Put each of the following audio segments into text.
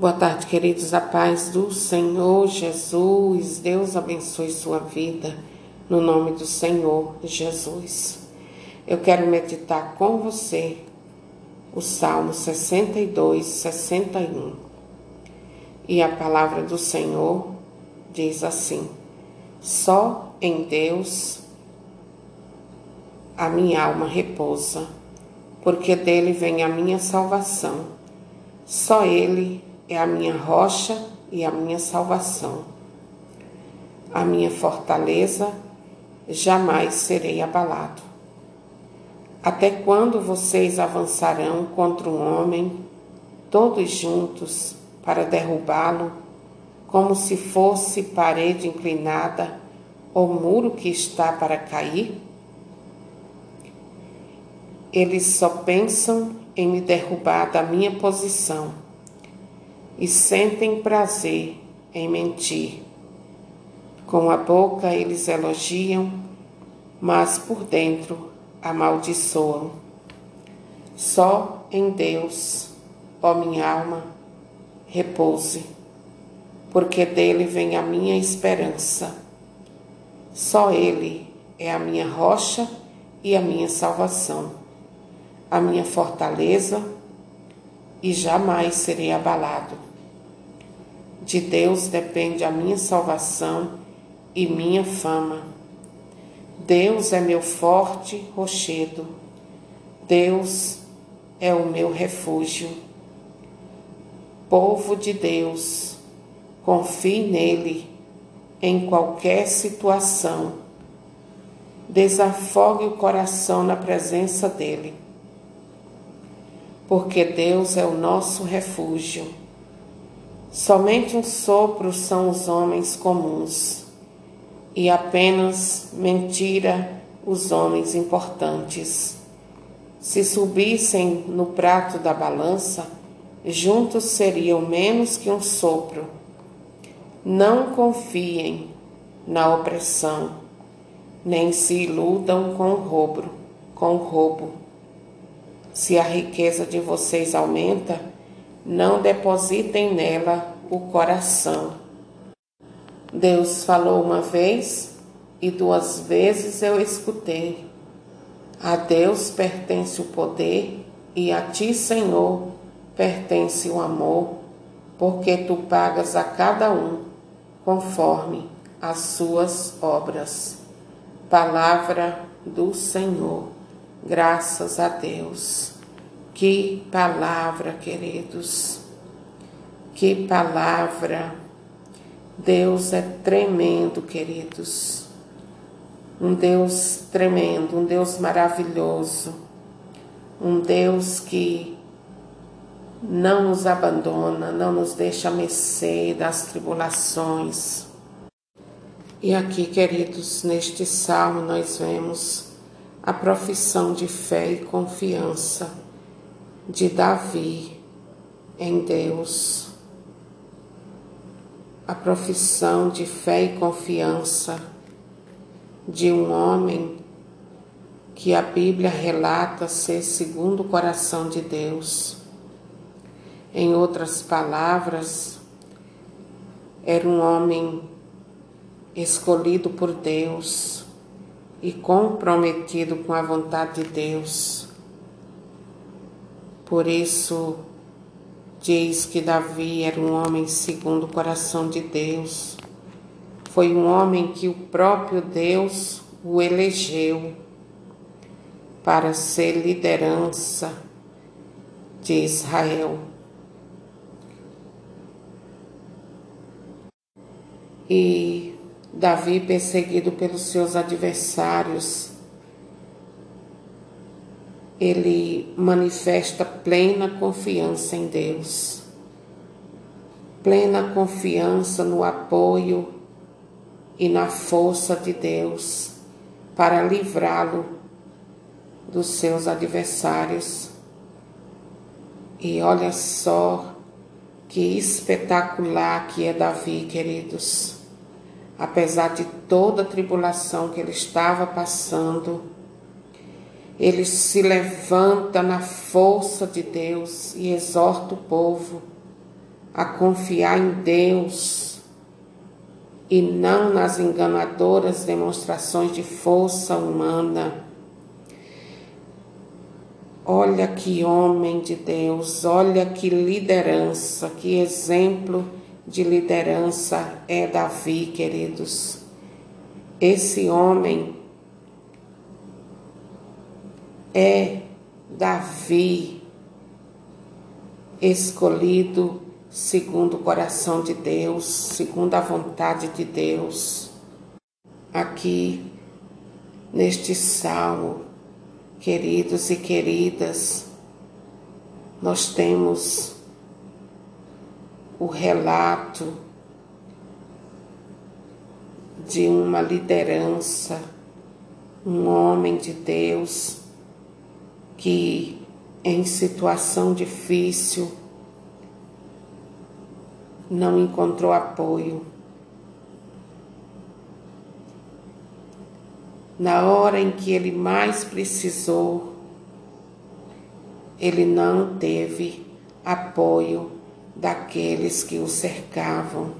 Boa tarde, queridos. A paz do Senhor Jesus. Deus abençoe sua vida. No nome do Senhor Jesus. Eu quero meditar com você o Salmo 62, 61. E a palavra do Senhor diz assim: Só em Deus a minha alma repousa, porque dele vem a minha salvação. Só ele é a minha rocha e a minha salvação. A minha fortaleza, jamais serei abalado. Até quando vocês avançarão contra um homem, todos juntos, para derrubá-lo, como se fosse parede inclinada ou muro que está para cair? Eles só pensam em me derrubar da minha posição e sentem prazer em mentir. Com a boca eles elogiam, mas por dentro amaldiçoam. Só em Deus, ó minha alma, repouse, porque dele vem a minha esperança. Só Ele é a minha rocha e a minha salvação, a minha fortaleza, e jamais serei abalado. De Deus depende a minha salvação e minha fama. Deus é meu forte rochedo. Deus é o meu refúgio. Povo de Deus, confie nele em qualquer situação. Desafogue o coração na presença dele. Porque Deus é o nosso refúgio Somente um sopro são os homens comuns, e apenas mentira os homens importantes. Se subissem no prato da balança, juntos seriam menos que um sopro. Não confiem na opressão, nem se iludam com roubo, com roubo. Se a riqueza de vocês aumenta, não depositem nela o coração. Deus falou uma vez e duas vezes eu escutei. A Deus pertence o poder e a ti, Senhor, pertence o amor, porque tu pagas a cada um conforme as suas obras. Palavra do Senhor. Graças a Deus. Que palavra, queridos. Que palavra. Deus é tremendo, queridos. Um Deus tremendo, um Deus maravilhoso. Um Deus que não nos abandona, não nos deixa mercê das tribulações. E aqui, queridos, neste salmo nós vemos a profissão de fé e confiança de Davi em Deus, a profissão de fé e confiança de um homem que a Bíblia relata ser segundo o coração de Deus. Em outras palavras, era um homem escolhido por Deus e comprometido com a vontade de Deus. Por isso, diz que Davi era um homem segundo o coração de Deus. Foi um homem que o próprio Deus o elegeu para ser liderança de Israel. E Davi, perseguido pelos seus adversários, ele manifesta plena confiança em Deus, plena confiança no apoio e na força de Deus para livrá-lo dos seus adversários. E olha só que espetacular que é Davi, queridos. Apesar de toda a tribulação que ele estava passando, ele se levanta na força de Deus e exorta o povo a confiar em Deus e não nas enganadoras demonstrações de força humana. Olha que homem de Deus, olha que liderança, que exemplo de liderança é Davi, queridos. Esse homem é Davi, escolhido segundo o coração de Deus, segundo a vontade de Deus. Aqui, neste salmo, queridos e queridas, nós temos o relato de uma liderança, um homem de Deus que em situação difícil não encontrou apoio. Na hora em que ele mais precisou, ele não teve apoio daqueles que o cercavam.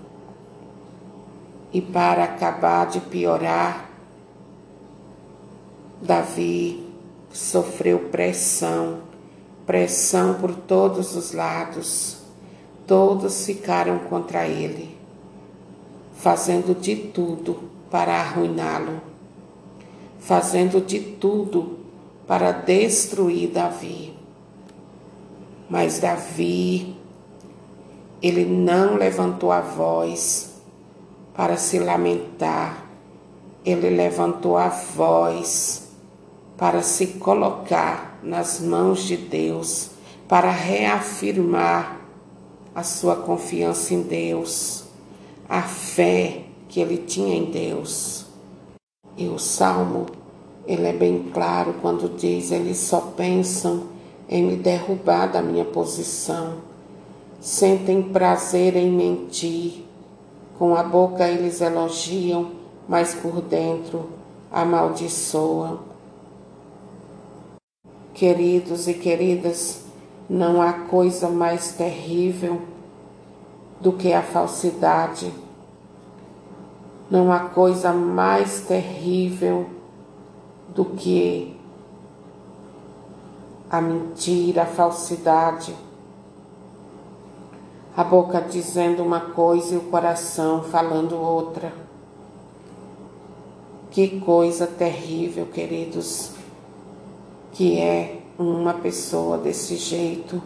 E para acabar de piorar, Davi sofreu pressão, pressão por todos os lados. Todos ficaram contra ele, fazendo de tudo para arruiná-lo, fazendo de tudo para destruir Davi. Mas Davi, ele não levantou a voz para se lamentar, ele levantou a voz para se colocar nas mãos de Deus, para reafirmar a sua confiança em Deus, a fé que ele tinha em Deus. E o salmo, ele é bem claro quando diz: eles só pensam em me derrubar da minha posição, sentem prazer em mentir, com a boca eles elogiam, mas por dentro amaldiçoam. Queridos e queridas, não há coisa mais terrível do que a falsidade. Não há coisa mais terrível do que a mentira, a falsidade. A boca dizendo uma coisa e o coração falando outra. Que coisa terrível, queridos que é uma pessoa desse jeito.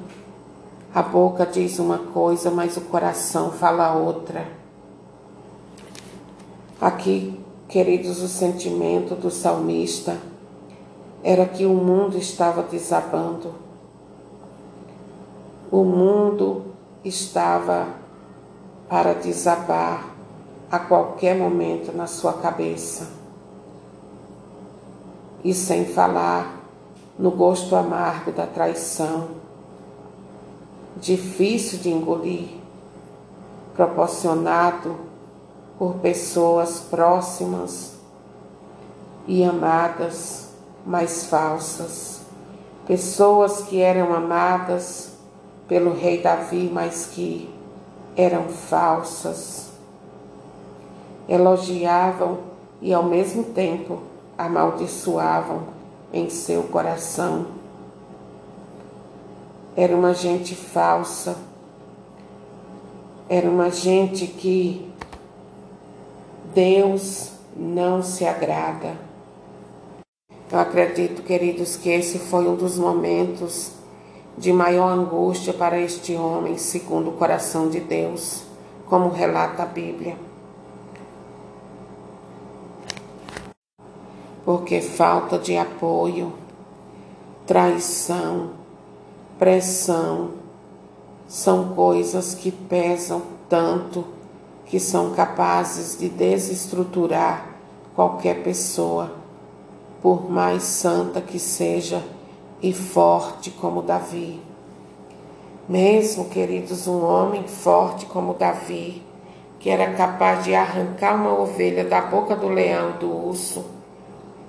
A boca diz uma coisa, mas o coração fala outra. Aqui, queridos, o sentimento do salmista era que o mundo estava desabando. O mundo estava para desabar a qualquer momento na sua cabeça. E sem falar no gosto amargo da traição, difícil de engolir, proporcionado por pessoas próximas e amadas, mas falsas, pessoas que eram amadas pelo rei Davi, mas que eram falsas, elogiavam e ao mesmo tempo amaldiçoavam em seu coração. Era uma gente falsa, era uma gente que Deus não se agrada. Eu acredito, queridos, que esse foi um dos momentos de maior angústia para este homem, segundo o coração de Deus, como relata a Bíblia. Porque falta de apoio, traição, pressão são coisas que pesam tanto que são capazes de desestruturar qualquer pessoa, por mais santa que seja e forte como Davi. Mesmo, queridos, um homem forte como Davi, que era capaz de arrancar uma ovelha da boca do leão do urso,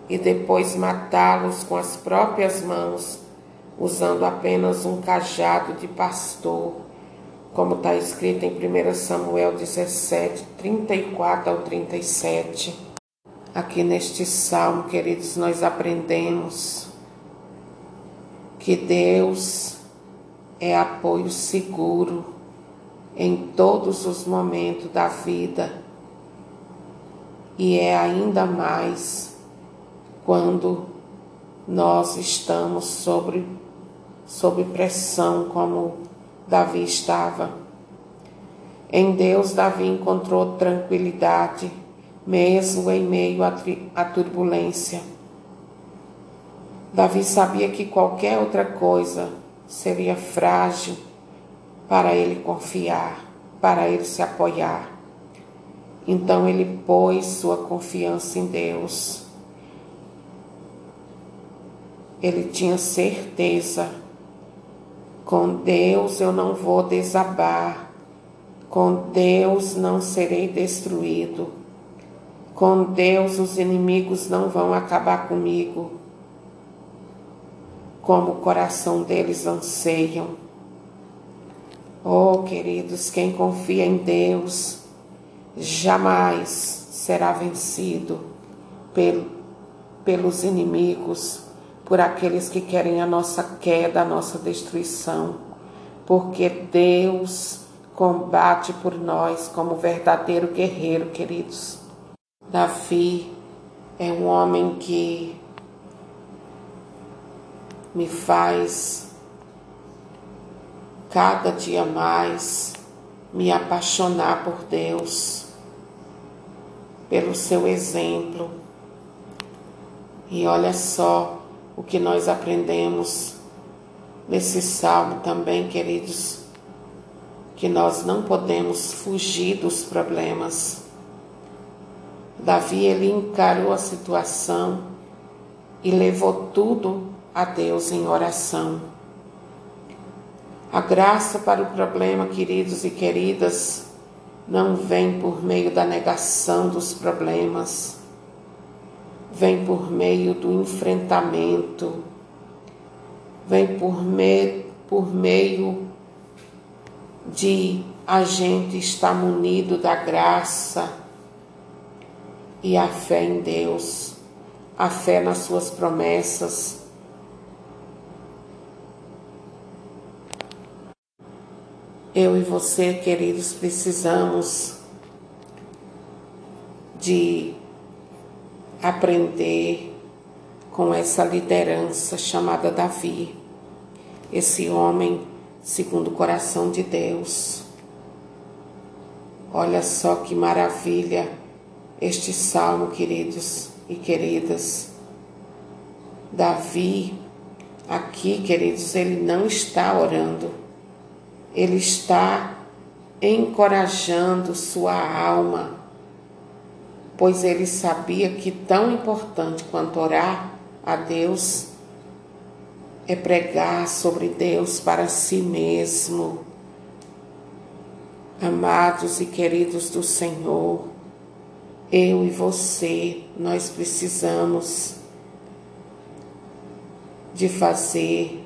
e depois matá-los com as próprias mãos, usando apenas um cajado de pastor, como está escrito em 1 Samuel 17, 34 ao 37. Aqui neste salmo, queridos, nós aprendemos que Deus é apoio seguro em todos os momentos da vida e é ainda mais quando nós estamos sobre, sob pressão, como Davi estava. Em Deus, Davi encontrou tranquilidade, mesmo em meio à turbulência. Davi sabia que qualquer outra coisa seria frágil para ele confiar, para ele se apoiar. Então ele pôs sua confiança em Deus. Ele tinha certeza com Deus eu não vou desabar. Com Deus não serei destruído. Com Deus os inimigos não vão acabar comigo. Como o coração deles anseiam. Oh, queridos, quem confia em Deus jamais será vencido pelos inimigos por aqueles que querem a nossa queda, a nossa destruição, porque Deus combate por nós como verdadeiro guerreiro, queridos. Davi é um homem que me faz cada dia mais me apaixonar por Deus, pelo seu exemplo. E olha só, o que nós aprendemos nesse salmo também, queridos, que nós não podemos fugir dos problemas. Davi ele encarou a situação e levou tudo a Deus em oração. A graça para o problema, queridos e queridas, não vem por meio da negação dos problemas, vem por meio do enfrentamento, vem por, me, por meio de a gente estar munido da graça e a fé em Deus, a fé nas suas promessas. Eu e você, queridos, precisamos de aprender com essa liderança chamada Davi, esse homem segundo o coração de Deus. Olha só que maravilha este salmo, queridos e queridas. Davi, aqui, queridos, ele não está orando, ele está encorajando sua alma pois ele sabia que tão importante quanto orar a Deus é pregar sobre Deus para si mesmo. Amados e queridos do Senhor, eu e você, nós precisamos de fazer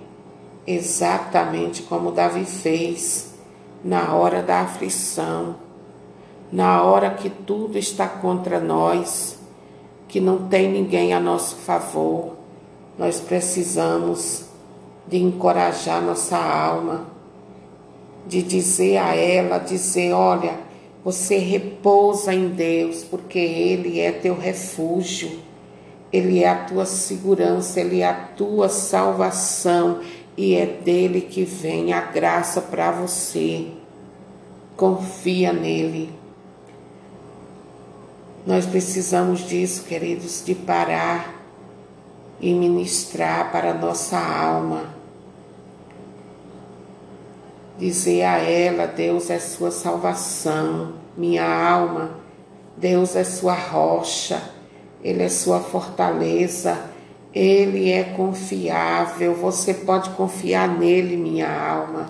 exatamente como Davi fez na hora da aflição na hora que tudo está contra nós, que não tem ninguém a nosso favor, nós precisamos de encorajar nossa alma, de dizer a ela, dizer, olha, você repousa em Deus, porque Ele é teu refúgio, Ele é a tua segurança, Ele é a tua salvação e é dele que vem a graça para você. Confia nele. Nós precisamos disso, queridos, de parar e ministrar para nossa alma. Dizer a ela: Deus é sua salvação, minha alma, Deus é sua rocha, Ele é sua fortaleza, Ele é confiável, você pode confiar nele, minha alma.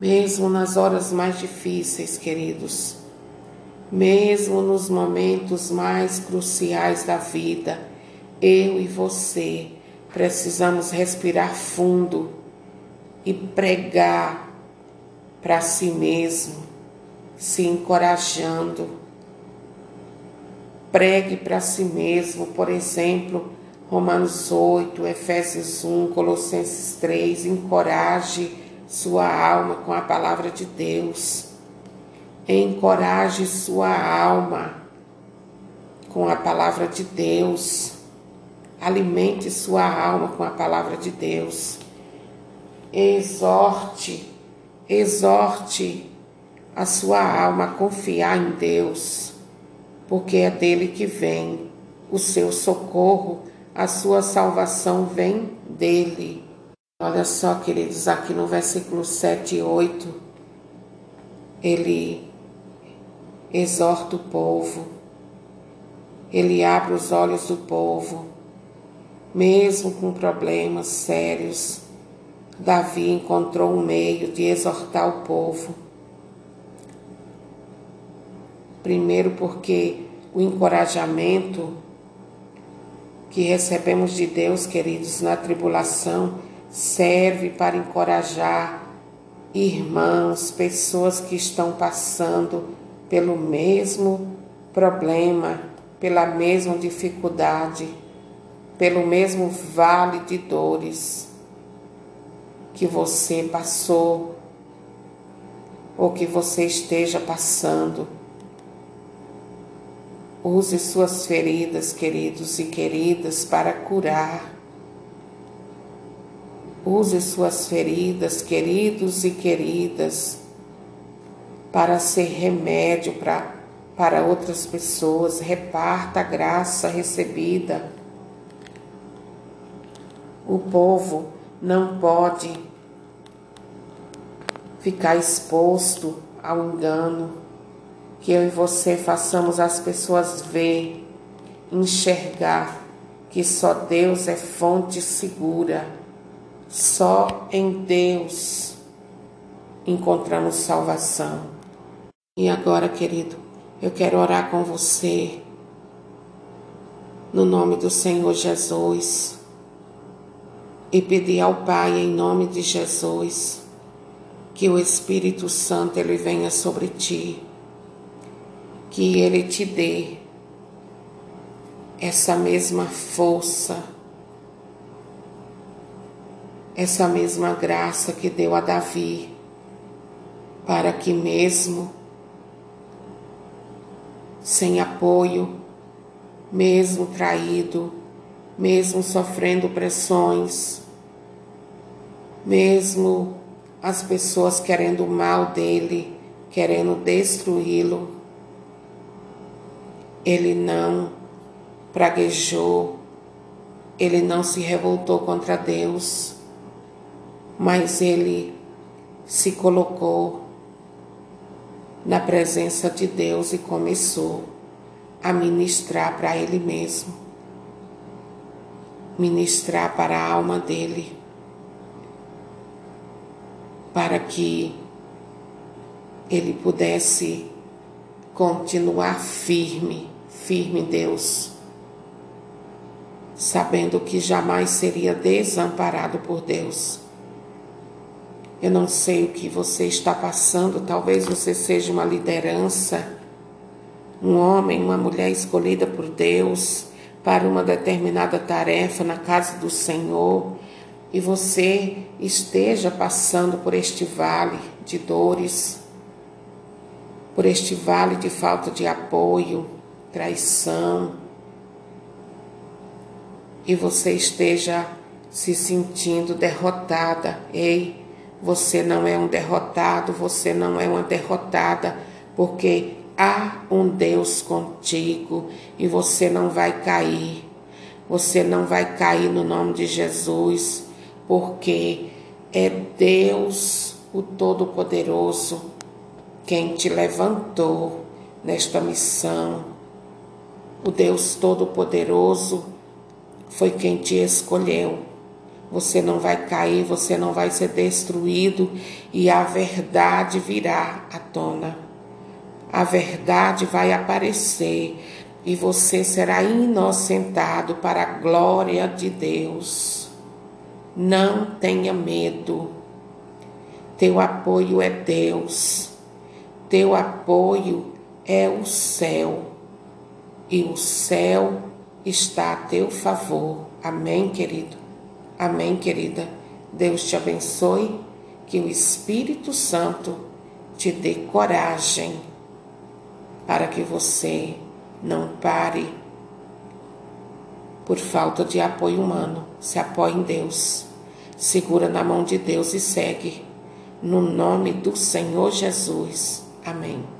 Mesmo nas horas mais difíceis, queridos, mesmo nos momentos mais cruciais da vida, eu e você precisamos respirar fundo e pregar para si mesmo, se encorajando. Pregue para si mesmo, por exemplo, Romanos 8, Efésios 1, Colossenses 3, encoraje sua alma com a palavra de Deus. Encoraje sua alma com a palavra de Deus. Alimente sua alma com a palavra de Deus. Exorte, exorte a sua alma a confiar em Deus, porque é dele que vem o seu socorro a sua salvação vem dele. Olha só, queridos, aqui no versículo 7 e 8, ele exorta o povo, ele abre os olhos do povo, mesmo com problemas sérios. Davi encontrou um meio de exortar o povo. Primeiro, porque o encorajamento que recebemos de Deus, queridos, na tribulação, serve para encorajar irmãos, pessoas que estão passando pelo mesmo problema, pela mesma dificuldade, pelo mesmo vale de dores que você passou ou que você esteja passando. Use suas feridas, queridos e queridas, para curar. Use suas feridas, queridos e queridas, para ser remédio para, para outras pessoas. Reparta a graça recebida. O povo não pode ficar exposto ao engano que eu e você façamos as pessoas ver, enxergar que só Deus é fonte segura, só em Deus encontramos salvação. E agora, querido, eu quero orar com você, no nome do Senhor Jesus, e pedir ao Pai, em nome de Jesus, que o Espírito Santo ele venha sobre ti. Que Ele te dê essa mesma força, essa mesma graça que deu a Davi, para que mesmo sem apoio, mesmo traído, mesmo sofrendo pressões, mesmo as pessoas querendo o mal dele, querendo destruí-lo, ele não praguejou, ele não se revoltou contra Deus, mas ele se colocou na presença de Deus e começou a ministrar para ele mesmo, ministrar para a alma dele, para que ele pudesse continuar firme firme em Deus, sabendo que jamais seria desamparado por Deus. Eu não sei o que você está passando, talvez você seja uma liderança, um homem, uma mulher escolhida por Deus para uma determinada tarefa na casa do Senhor. E você esteja passando por este vale de dores, por este vale de falta de apoio, traição, e você esteja se sentindo derrotada. Ei, você não é um derrotado, você não é uma derrotada, porque há um Deus contigo e você não vai cair. Você não vai cair no nome de Jesus, porque é Deus, o Todo-Poderoso, quem te levantou nesta missão o Deus Todo-Poderoso foi quem te escolheu. Você não vai cair, você não vai ser destruído e a verdade virá à tona. A verdade vai aparecer e você será inocentado para a glória de Deus. Não tenha medo, Teu apoio é Deus. Teu apoio é o céu. E o céu está a teu favor. Amém, querido? Amém, querida? Deus te abençoe. Que o Espírito Santo te dê coragem para que você não pare por falta de apoio humano. Se apoie em Deus. Segura na mão de Deus e segue. No nome do Senhor Jesus. Amém.